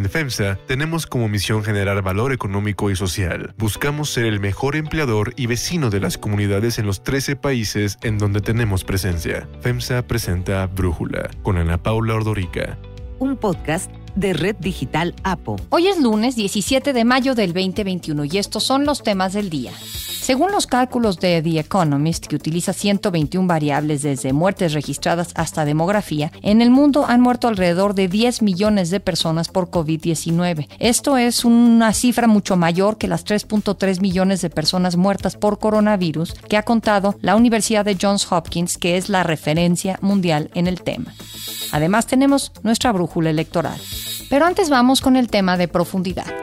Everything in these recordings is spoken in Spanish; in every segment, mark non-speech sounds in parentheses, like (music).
En FEMSA tenemos como misión generar valor económico y social. Buscamos ser el mejor empleador y vecino de las comunidades en los 13 países en donde tenemos presencia. FEMSA presenta Brújula con Ana Paula Ordorica. Un podcast de Red Digital APO. Hoy es lunes 17 de mayo del 2021 y estos son los temas del día. Según los cálculos de The Economist, que utiliza 121 variables desde muertes registradas hasta demografía, en el mundo han muerto alrededor de 10 millones de personas por COVID-19. Esto es una cifra mucho mayor que las 3.3 millones de personas muertas por coronavirus que ha contado la Universidad de Johns Hopkins, que es la referencia mundial en el tema. Además tenemos nuestra brújula electoral. Pero antes vamos con el tema de profundidad.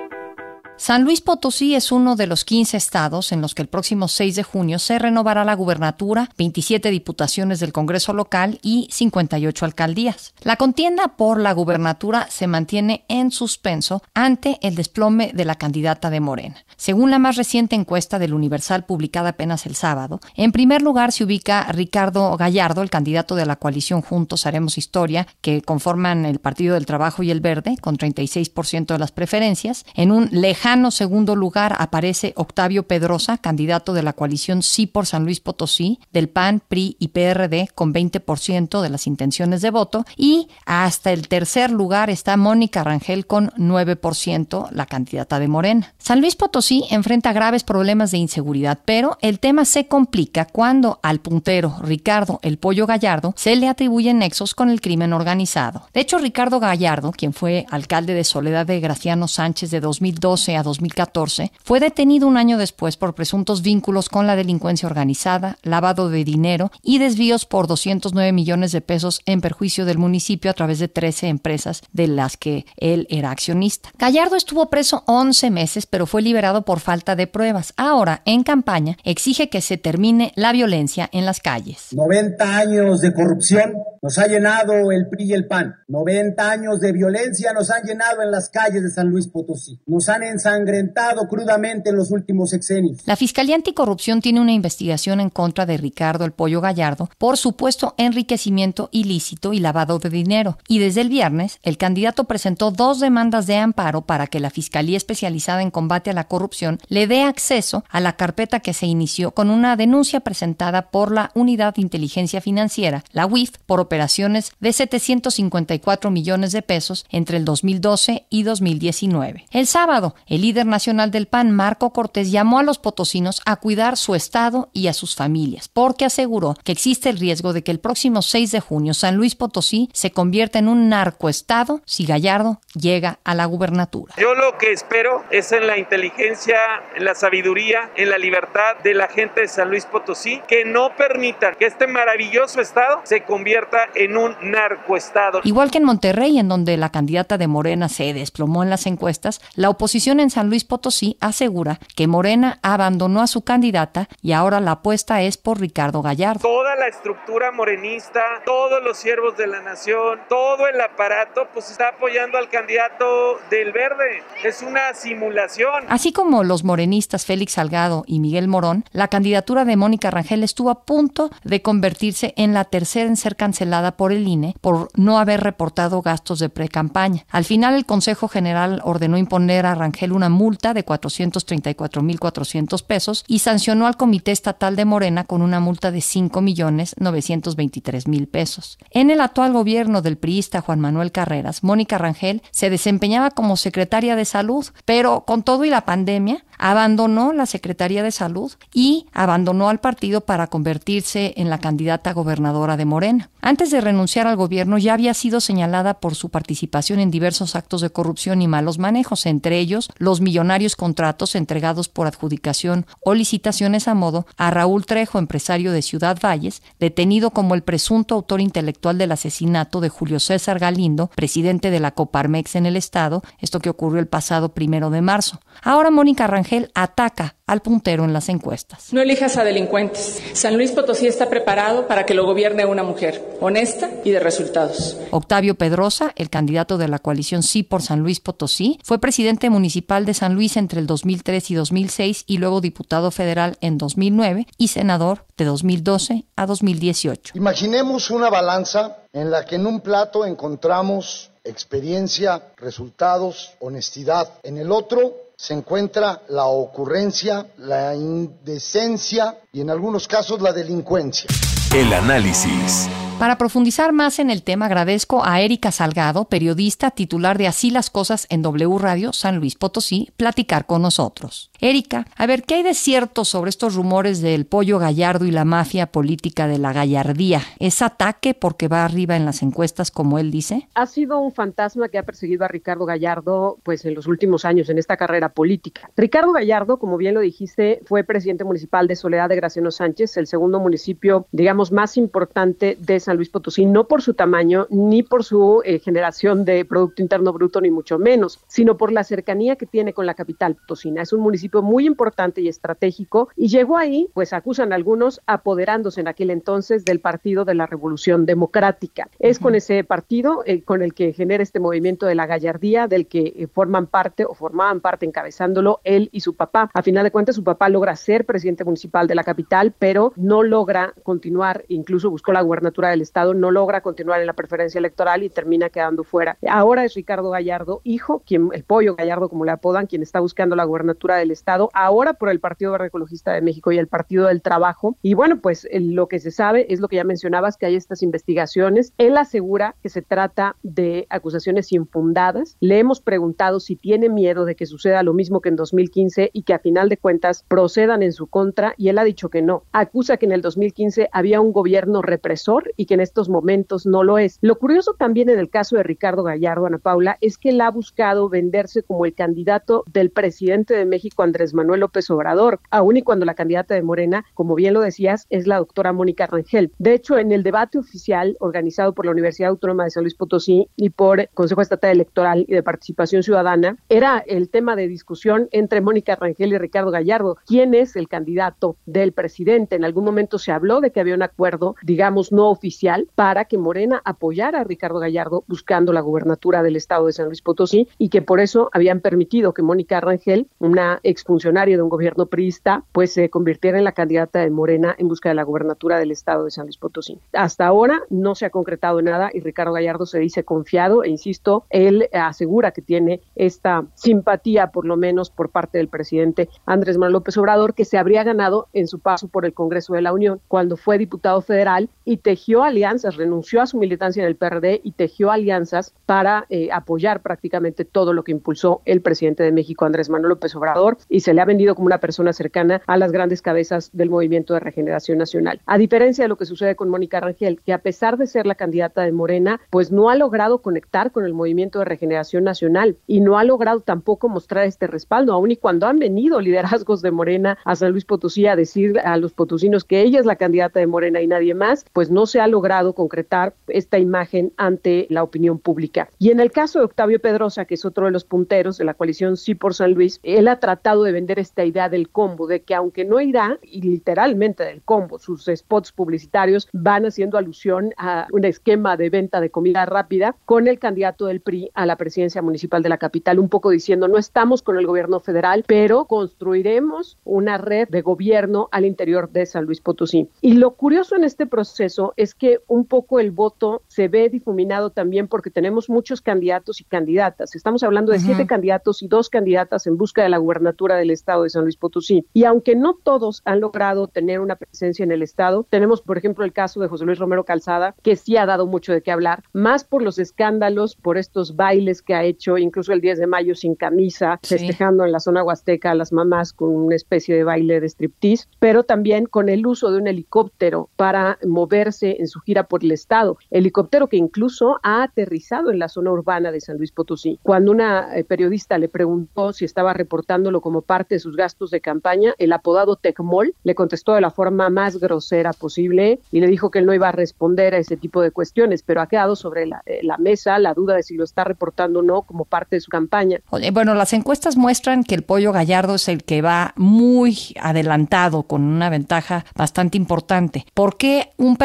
San Luis Potosí es uno de los 15 estados en los que el próximo 6 de junio se renovará la gubernatura, 27 diputaciones del Congreso local y 58 alcaldías. La contienda por la gubernatura se mantiene en suspenso ante el desplome de la candidata de Morena. Según la más reciente encuesta del Universal publicada apenas el sábado, en primer lugar se ubica Ricardo Gallardo, el candidato de la coalición Juntos Haremos Historia, que conforman el Partido del Trabajo y el Verde, con 36% de las preferencias. En un lejano segundo lugar aparece Octavio Pedrosa, candidato de la coalición Sí por San Luis Potosí, del PAN, PRI y PRD, con 20% de las intenciones de voto. Y hasta el tercer lugar está Mónica Rangel con 9%, la candidata de Morena. San Luis Potosí sí enfrenta graves problemas de inseguridad, pero el tema se complica cuando al puntero Ricardo El Pollo Gallardo se le atribuyen nexos con el crimen organizado. De hecho, Ricardo Gallardo, quien fue alcalde de Soledad de Graciano Sánchez de 2012 a 2014, fue detenido un año después por presuntos vínculos con la delincuencia organizada, lavado de dinero y desvíos por 209 millones de pesos en perjuicio del municipio a través de 13 empresas de las que él era accionista. Gallardo estuvo preso 11 meses, pero fue liberado por falta de pruebas. Ahora, en campaña, exige que se termine la violencia en las calles. 90 años de corrupción nos ha llenado el PRI y el PAN. 90 años de violencia nos han llenado en las calles de San Luis Potosí. Nos han ensangrentado crudamente en los últimos sexenios. La Fiscalía Anticorrupción tiene una investigación en contra de Ricardo El Pollo Gallardo por supuesto enriquecimiento ilícito y lavado de dinero. Y desde el viernes, el candidato presentó dos demandas de amparo para que la Fiscalía Especializada en Combate a la Corrupción le dé acceso a la carpeta que se inició con una denuncia presentada por la Unidad de Inteligencia Financiera, la UIF, por operaciones de 754 millones de pesos entre el 2012 y 2019. El sábado, el líder nacional del PAN, Marco Cortés, llamó a los potosinos a cuidar su estado y a sus familias, porque aseguró que existe el riesgo de que el próximo 6 de junio San Luis Potosí se convierta en un narcoestado si Gallardo llega a la gubernatura. Yo lo que espero es en la inteligencia en la sabiduría, en la libertad de la gente de San Luis Potosí, que no permitan que este maravilloso estado se convierta en un narcoestado. Igual que en Monterrey, en donde la candidata de Morena se desplomó en las encuestas, la oposición en San Luis Potosí asegura que Morena abandonó a su candidata y ahora la apuesta es por Ricardo Gallardo. Toda la estructura morenista, todos los siervos de la nación, todo el aparato, pues está apoyando al candidato del verde. Es una simulación. Así como los morenistas Félix Salgado y Miguel Morón, la candidatura de Mónica Rangel estuvo a punto de convertirse en la tercera en ser cancelada por el INE por no haber reportado gastos de pre-campaña. Al final, el Consejo General ordenó imponer a Rangel una multa de 434.400 pesos y sancionó al Comité Estatal de Morena con una multa de 5.923.000 pesos. En el actual gobierno del priista Juan Manuel Carreras, Mónica Rangel se desempeñaba como secretaria de salud, pero con todo y la pandemia, abandonó la Secretaría de Salud y abandonó al partido para convertirse en la candidata gobernadora de Morena. Antes de renunciar al gobierno ya había sido señalada por su participación en diversos actos de corrupción y malos manejos, entre ellos los millonarios contratos entregados por adjudicación o licitaciones a modo a Raúl Trejo, empresario de Ciudad Valles, detenido como el presunto autor intelectual del asesinato de Julio César Galindo, presidente de la Coparmex en el estado, esto que ocurrió el pasado primero de marzo. Ahora Mónica Rangel ataca al puntero en las encuestas. No elijas a delincuentes. San Luis Potosí está preparado para que lo gobierne una mujer, honesta y de resultados. Octavio Pedrosa, el candidato de la coalición Sí por San Luis Potosí, fue presidente municipal de San Luis entre el 2003 y 2006 y luego diputado federal en 2009 y senador de 2012 a 2018. Imaginemos una balanza en la que en un plato encontramos experiencia, resultados, honestidad. En el otro se encuentra la ocurrencia, la indecencia y en algunos casos la delincuencia. El análisis. Para profundizar más en el tema, agradezco a Erika Salgado, periodista titular de Así las Cosas en W Radio San Luis Potosí, platicar con nosotros. Erika, a ver, ¿qué hay de cierto sobre estos rumores del pollo gallardo y la mafia política de la gallardía? ¿Es ataque porque va arriba en las encuestas, como él dice? Ha sido un fantasma que ha perseguido a Ricardo Gallardo pues en los últimos años en esta carrera política. Ricardo Gallardo, como bien lo dijiste, fue presidente municipal de Soledad de Graciano Sánchez, el segundo municipio, digamos, más importante de San Luis Potosí, no por su tamaño ni por su eh, generación de Producto Interno Bruto, ni mucho menos, sino por la cercanía que tiene con la capital potosina. Es un municipio muy importante y estratégico y llegó ahí, pues acusan algunos, apoderándose en aquel entonces del Partido de la Revolución Democrática. Es con ese partido eh, con el que genera este movimiento de la gallardía, del que eh, forman parte o formaban parte encabezándolo él y su papá. A final de cuentas, su papá logra ser presidente municipal de la capital, pero no logra continuar, incluso buscó la gubernatura del Estado, no logra continuar en la preferencia electoral y termina quedando fuera. Ahora es Ricardo Gallardo, hijo, quien el pollo Gallardo, como le apodan, quien está buscando la gubernatura del Estado, ahora por el Partido Verde Ecologista de México y el Partido del Trabajo. Y bueno, pues lo que se sabe es lo que ya mencionabas, que hay estas investigaciones. Él asegura que se trata de acusaciones infundadas. Le hemos preguntado si tiene miedo de que suceda lo mismo que en 2015 y que a final de cuentas procedan en su contra y él ha dicho que no. Acusa que en el 2015 había un gobierno represor y que en estos momentos no lo es. Lo curioso también en el caso de Ricardo Gallardo, Ana Paula, es que él ha buscado venderse como el candidato del presidente de México, Andrés Manuel López Obrador, aun y cuando la candidata de Morena, como bien lo decías, es la doctora Mónica Rangel. De hecho, en el debate oficial organizado por la Universidad Autónoma de San Luis Potosí y por Consejo Estatal Electoral y de Participación Ciudadana, era el tema de discusión entre Mónica Rangel y Ricardo Gallardo. ¿Quién es el candidato del presidente? En algún momento se habló de que había un acuerdo, digamos, no oficial para que Morena apoyara a Ricardo Gallardo buscando la gubernatura del estado de San Luis Potosí y que por eso habían permitido que Mónica Rangel, una exfuncionaria de un gobierno priista, pues se convirtiera en la candidata de Morena en busca de la gubernatura del estado de San Luis Potosí. Hasta ahora no se ha concretado nada y Ricardo Gallardo se dice confiado e insisto, él asegura que tiene esta simpatía por lo menos por parte del presidente Andrés Manuel López Obrador que se habría ganado en su paso por el Congreso de la Unión cuando fue diputado federal y tejió alianzas, renunció a su militancia en el PRD y tejió alianzas para eh, apoyar prácticamente todo lo que impulsó el presidente de México Andrés Manuel López Obrador y se le ha vendido como una persona cercana a las grandes cabezas del movimiento de regeneración nacional. A diferencia de lo que sucede con Mónica Rangel, que a pesar de ser la candidata de Morena, pues no ha logrado conectar con el movimiento de regeneración nacional y no ha logrado tampoco mostrar este respaldo, aun y cuando han venido (laughs) liderazgos de Morena a San Luis Potosí a decir a los potosinos que ella es la candidata de Morena y nadie más, pues no se ha logrado concretar esta imagen ante la opinión pública. Y en el caso de Octavio Pedrosa, que es otro de los punteros de la coalición Sí por San Luis, él ha tratado de vender esta idea del combo, de que aunque no irá, y literalmente del combo, sus spots publicitarios van haciendo alusión a un esquema de venta de comida rápida con el candidato del PRI a la presidencia municipal de la capital, un poco diciendo, no estamos con el gobierno federal, pero construiremos una red de gobierno al interior de San Luis Potosí. Y lo curioso en este proceso es que un poco el voto se ve difuminado también porque tenemos muchos candidatos y candidatas. Estamos hablando de siete candidatos y dos candidatas en busca de la gubernatura del estado de San Luis Potosí. Y aunque no todos han logrado tener una presencia en el estado, tenemos por ejemplo el caso de José Luis Romero Calzada, que sí ha dado mucho de qué hablar, más por los escándalos, por estos bailes que ha hecho, incluso el 10 de mayo sin camisa, festejando en la zona huasteca a las mamás con una especie de baile de striptease, pero también con el uso de un helicóptero para moverse en en su gira por el estado, helicóptero que incluso ha aterrizado en la zona urbana de San Luis Potosí. Cuando una eh, periodista le preguntó si estaba reportándolo como parte de sus gastos de campaña, el apodado Tecmol le contestó de la forma más grosera posible y le dijo que él no iba a responder a ese tipo de cuestiones, pero ha quedado sobre la, eh, la mesa la duda de si lo está reportando o no como parte de su campaña. Bueno, las encuestas muestran que el pollo gallardo es el que va muy adelantado con una ventaja bastante importante. ¿Por qué un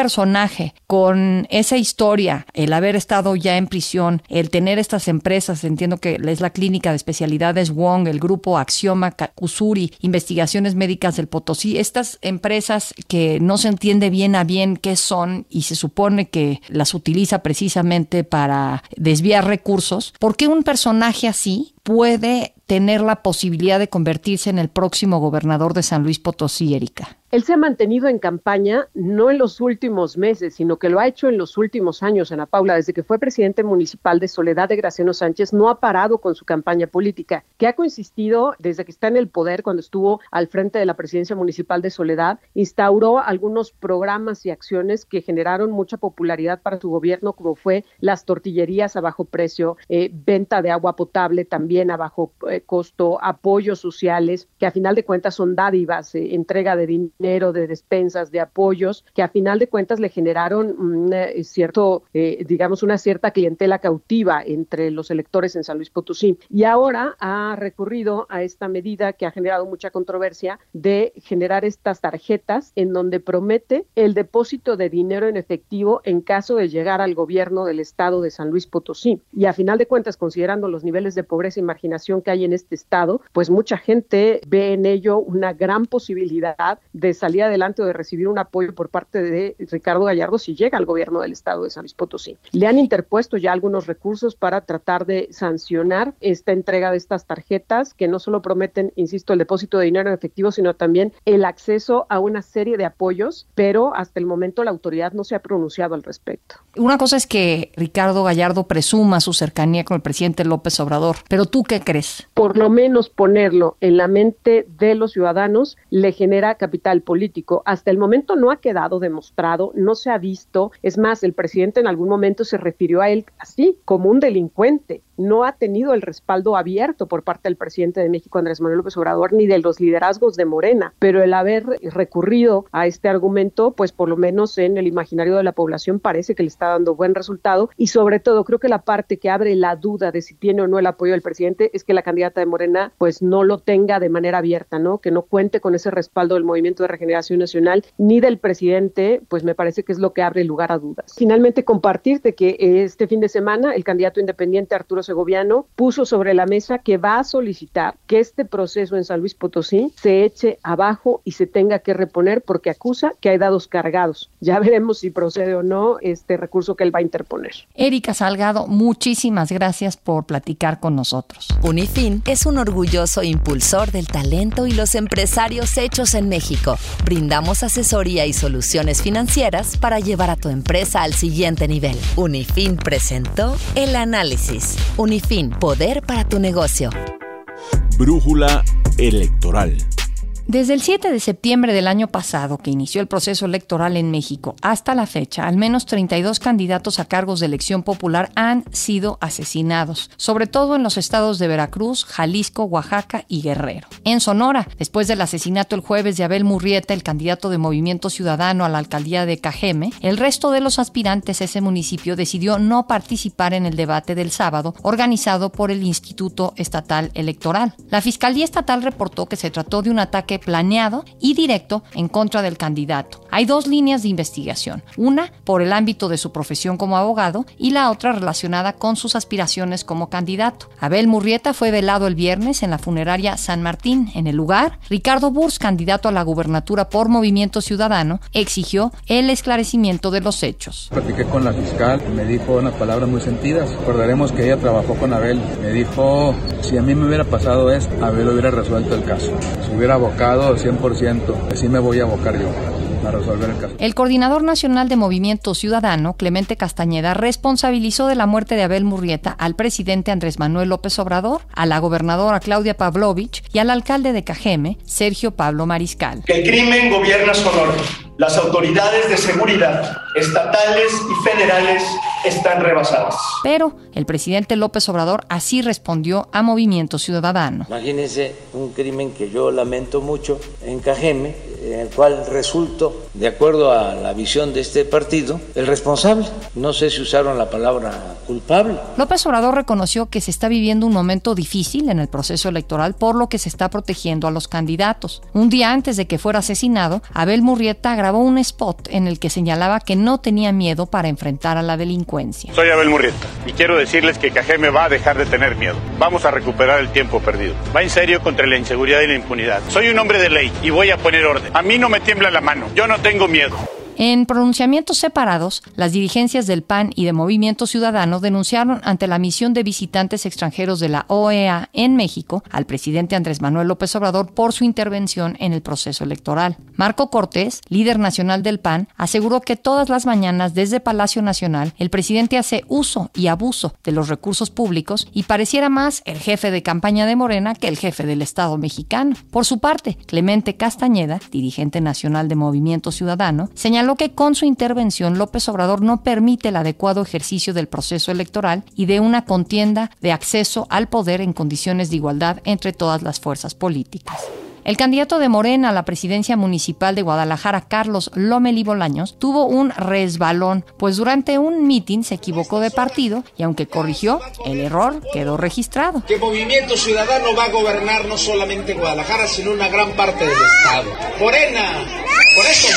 con esa historia, el haber estado ya en prisión, el tener estas empresas, entiendo que es la clínica de especialidades Wong, el grupo Axioma, Usuri, Investigaciones Médicas del Potosí, estas empresas que no se entiende bien a bien qué son y se supone que las utiliza precisamente para desviar recursos, ¿por qué un personaje así puede tener la posibilidad de convertirse en el próximo gobernador de San Luis Potosí, Erika? Él se ha mantenido en campaña no en los últimos meses, sino que lo ha hecho en los últimos años, Ana Paula. Desde que fue presidente municipal de Soledad de Graciano Sánchez, no ha parado con su campaña política, que ha consistido desde que está en el poder, cuando estuvo al frente de la presidencia municipal de Soledad, instauró algunos programas y acciones que generaron mucha popularidad para su gobierno, como fue las tortillerías a bajo precio, eh, venta de agua potable también a bajo eh, costo, apoyos sociales, que a final de cuentas son dádivas, eh, entrega de dinero de despensas, de apoyos, que a final de cuentas le generaron un eh, cierto, eh, digamos, una cierta clientela cautiva entre los electores en San Luis Potosí. Y ahora ha recurrido a esta medida que ha generado mucha controversia de generar estas tarjetas en donde promete el depósito de dinero en efectivo en caso de llegar al gobierno del estado de San Luis Potosí. Y a final de cuentas, considerando los niveles de pobreza y marginación que hay en este estado, pues mucha gente ve en ello una gran posibilidad de salir adelante o de recibir un apoyo por parte de Ricardo Gallardo si llega al gobierno del estado de San Luis Potosí. Le han interpuesto ya algunos recursos para tratar de sancionar esta entrega de estas tarjetas que no solo prometen, insisto, el depósito de dinero en efectivo, sino también el acceso a una serie de apoyos, pero hasta el momento la autoridad no se ha pronunciado al respecto. Una cosa es que Ricardo Gallardo presuma su cercanía con el presidente López Obrador, pero ¿tú qué crees? Por lo menos ponerlo en la mente de los ciudadanos le genera capital político. Hasta el momento no ha quedado demostrado, no se ha visto. Es más, el presidente en algún momento se refirió a él así, como un delincuente no ha tenido el respaldo abierto por parte del presidente de México, Andrés Manuel López Obrador, ni de los liderazgos de Morena, pero el haber recurrido a este argumento, pues por lo menos en el imaginario de la población parece que le está dando buen resultado y sobre todo creo que la parte que abre la duda de si tiene o no el apoyo del presidente es que la candidata de Morena pues no lo tenga de manera abierta, ¿no? Que no cuente con ese respaldo del Movimiento de Regeneración Nacional ni del presidente, pues me parece que es lo que abre lugar a dudas. Finalmente compartirte que este fin de semana el candidato independiente Arturo Segoviano puso sobre la mesa que va a solicitar que este proceso en San Luis Potosí se eche abajo y se tenga que reponer porque acusa que hay dados cargados. Ya (laughs) veremos si procede o no este recurso que él va a interponer. Erika Salgado, muchísimas gracias por platicar con nosotros. Unifin es un orgulloso impulsor del talento y los empresarios hechos en México. Brindamos asesoría y soluciones financieras para llevar a tu empresa al siguiente nivel. Unifin presentó el análisis. Unifin, poder para tu negocio. Brújula electoral. Desde el 7 de septiembre del año pasado, que inició el proceso electoral en México, hasta la fecha, al menos 32 candidatos a cargos de elección popular han sido asesinados, sobre todo en los estados de Veracruz, Jalisco, Oaxaca y Guerrero. En Sonora, después del asesinato el jueves de Abel Murrieta, el candidato de Movimiento Ciudadano a la alcaldía de Cajeme, el resto de los aspirantes a ese municipio decidió no participar en el debate del sábado organizado por el Instituto Estatal Electoral. La Fiscalía Estatal reportó que se trató de un ataque planeado y directo en contra del candidato. Hay dos líneas de investigación, una por el ámbito de su profesión como abogado y la otra relacionada con sus aspiraciones como candidato. Abel Murrieta fue velado el viernes en la funeraria San Martín. En el lugar, Ricardo Burs, candidato a la gubernatura por Movimiento Ciudadano, exigió el esclarecimiento de los hechos. Platiqué con la fiscal, me dijo unas palabras muy sentidas. Recordaremos que ella trabajó con Abel. Me dijo, si a mí me hubiera pasado esto, Abel hubiera resuelto el caso. Se hubiera abocado 100%, así me voy a abocar yo. A resolver el caso. El coordinador nacional de Movimiento Ciudadano, Clemente Castañeda, responsabilizó de la muerte de Abel Murrieta al presidente Andrés Manuel López Obrador, a la gobernadora Claudia Pavlovich y al alcalde de Cajeme, Sergio Pablo Mariscal. Que el crimen gobierna Sonora. Las autoridades de seguridad estatales y federales están rebasadas. Pero el presidente López Obrador así respondió a Movimiento Ciudadano. Imagínense un crimen que yo lamento mucho en Cajeme, en el cual resulto, de acuerdo a la visión de este partido, el responsable. No sé si usaron la palabra culpable. López Obrador reconoció que se está viviendo un momento difícil en el proceso electoral, por lo que se está protegiendo a los candidatos. Un día antes de que fuera asesinado, Abel Murrieta grabó un spot en el que señalaba que no tenía miedo para enfrentar a la delincuencia. Soy Abel Murrieta y quiero decirles que Cajeme va a dejar de tener miedo. Vamos a recuperar el tiempo perdido. Va en serio contra la inseguridad y la impunidad. Soy un hombre de ley y voy a poner orden. A mí no me tiembla la mano. Yo no tengo miedo. En pronunciamientos separados, las dirigencias del PAN y de Movimiento Ciudadano denunciaron ante la misión de visitantes extranjeros de la OEA en México al presidente Andrés Manuel López Obrador por su intervención en el proceso electoral. Marco Cortés, líder nacional del PAN, aseguró que todas las mañanas desde Palacio Nacional el presidente hace uso y abuso de los recursos públicos y pareciera más el jefe de campaña de Morena que el jefe del Estado mexicano. Por su parte, Clemente Castañeda, dirigente nacional de Movimiento Ciudadano, señaló señaló que con su intervención López Obrador no permite el adecuado ejercicio del proceso electoral y de una contienda de acceso al poder en condiciones de igualdad entre todas las fuerzas políticas. El candidato de Morena a la presidencia municipal de Guadalajara, Carlos Lomeli Bolaños, tuvo un resbalón, pues durante un mitin se equivocó de partido y aunque corrigió, el error quedó registrado. Que Movimiento Ciudadano va a gobernar no solamente Guadalajara, sino una gran parte del Estado. Morena, por eso,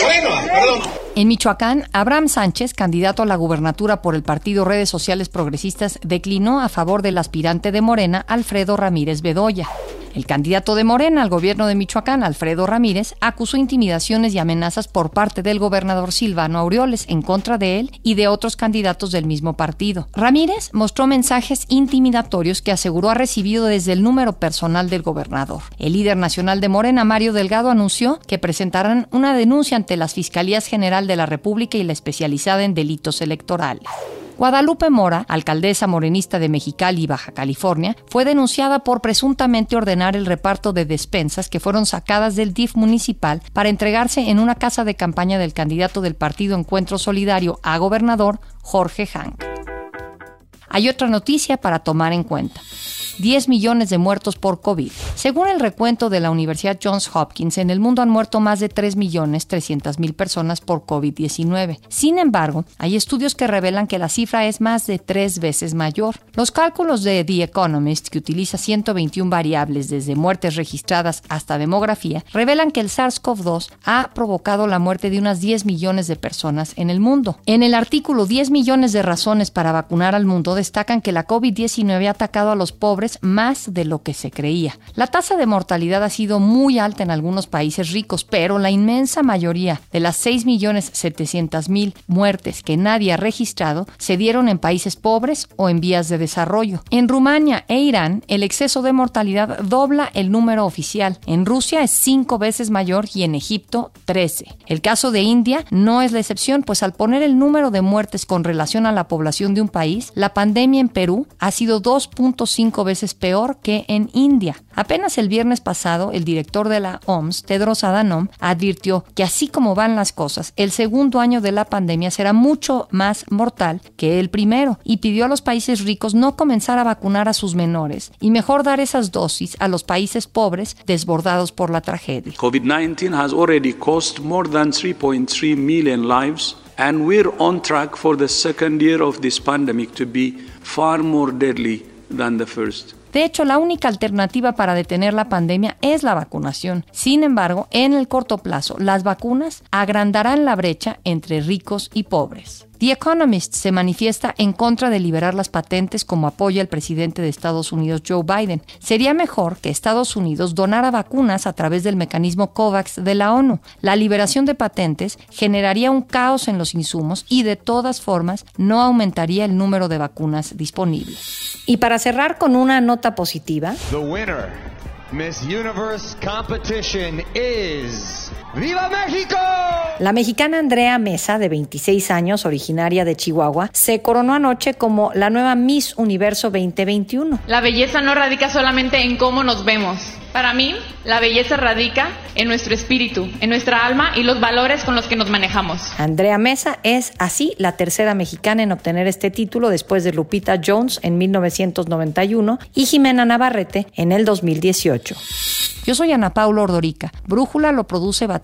perdón. En Michoacán, Abraham Sánchez, candidato a la gubernatura por el partido Redes Sociales Progresistas, declinó a favor del aspirante de Morena, Alfredo Ramírez Bedoya. El candidato de Morena al gobierno de Michoacán, Alfredo Ramírez, acusó intimidaciones y amenazas por parte del gobernador Silvano Aureoles en contra de él y de otros candidatos del mismo partido. Ramírez mostró mensajes intimidatorios que aseguró ha recibido desde el número personal del gobernador. El líder nacional de Morena, Mario Delgado, anunció que presentarán una denuncia ante las Fiscalías General de la República y la especializada en delitos electorales. Guadalupe Mora, alcaldesa morenista de Mexicali, Baja California, fue denunciada por presuntamente ordenar el reparto de despensas que fueron sacadas del DIF municipal para entregarse en una casa de campaña del candidato del partido Encuentro Solidario a gobernador, Jorge Hank. Hay otra noticia para tomar en cuenta. 10 millones de muertos por COVID. Según el recuento de la Universidad Johns Hopkins, en el mundo han muerto más de 3 millones 300 mil personas por COVID-19. Sin embargo, hay estudios que revelan que la cifra es más de tres veces mayor. Los cálculos de The Economist, que utiliza 121 variables desde muertes registradas hasta demografía, revelan que el SARS-CoV-2 ha provocado la muerte de unas 10 millones de personas en el mundo. En el artículo 10 millones de razones para vacunar al mundo destacan que la COVID-19 ha atacado a los pobres más de lo que se creía. Tasa de mortalidad ha sido muy alta en algunos países ricos, pero la inmensa mayoría de las 6.700.000 muertes que nadie ha registrado se dieron en países pobres o en vías de desarrollo. En Rumania e Irán, el exceso de mortalidad dobla el número oficial. En Rusia es cinco veces mayor y en Egipto 13. El caso de India no es la excepción, pues al poner el número de muertes con relación a la población de un país, la pandemia en Perú ha sido 2.5 veces es peor que en India. El viernes pasado, el director de la OMS, Tedros Adhanom, advirtió que así como van las cosas, el segundo año de la pandemia será mucho más mortal que el primero y pidió a los países ricos no comenzar a vacunar a sus menores y mejor dar esas dosis a los países pobres desbordados por la tragedia. COVID-19 has already cost more than 3.3 million lives and we're on track for the second year of this pandemic to be far more deadly than the first. De hecho, la única alternativa para detener la pandemia es la vacunación. Sin embargo, en el corto plazo, las vacunas agrandarán la brecha entre ricos y pobres. The Economist se manifiesta en contra de liberar las patentes como apoya el presidente de Estados Unidos Joe Biden. Sería mejor que Estados Unidos donara vacunas a través del mecanismo COVAX de la ONU. La liberación de patentes generaría un caos en los insumos y de todas formas no aumentaría el número de vacunas disponibles. Y para cerrar con una nota positiva, The winner, Miss Universe competition is ¡Viva México! La mexicana Andrea Mesa, de 26 años, originaria de Chihuahua, se coronó anoche como la nueva Miss Universo 2021. La belleza no radica solamente en cómo nos vemos. Para mí, la belleza radica en nuestro espíritu, en nuestra alma y los valores con los que nos manejamos. Andrea Mesa es así la tercera mexicana en obtener este título después de Lupita Jones en 1991 y Jimena Navarrete en el 2018. Yo soy Ana Paula Ordorica. Brújula lo produce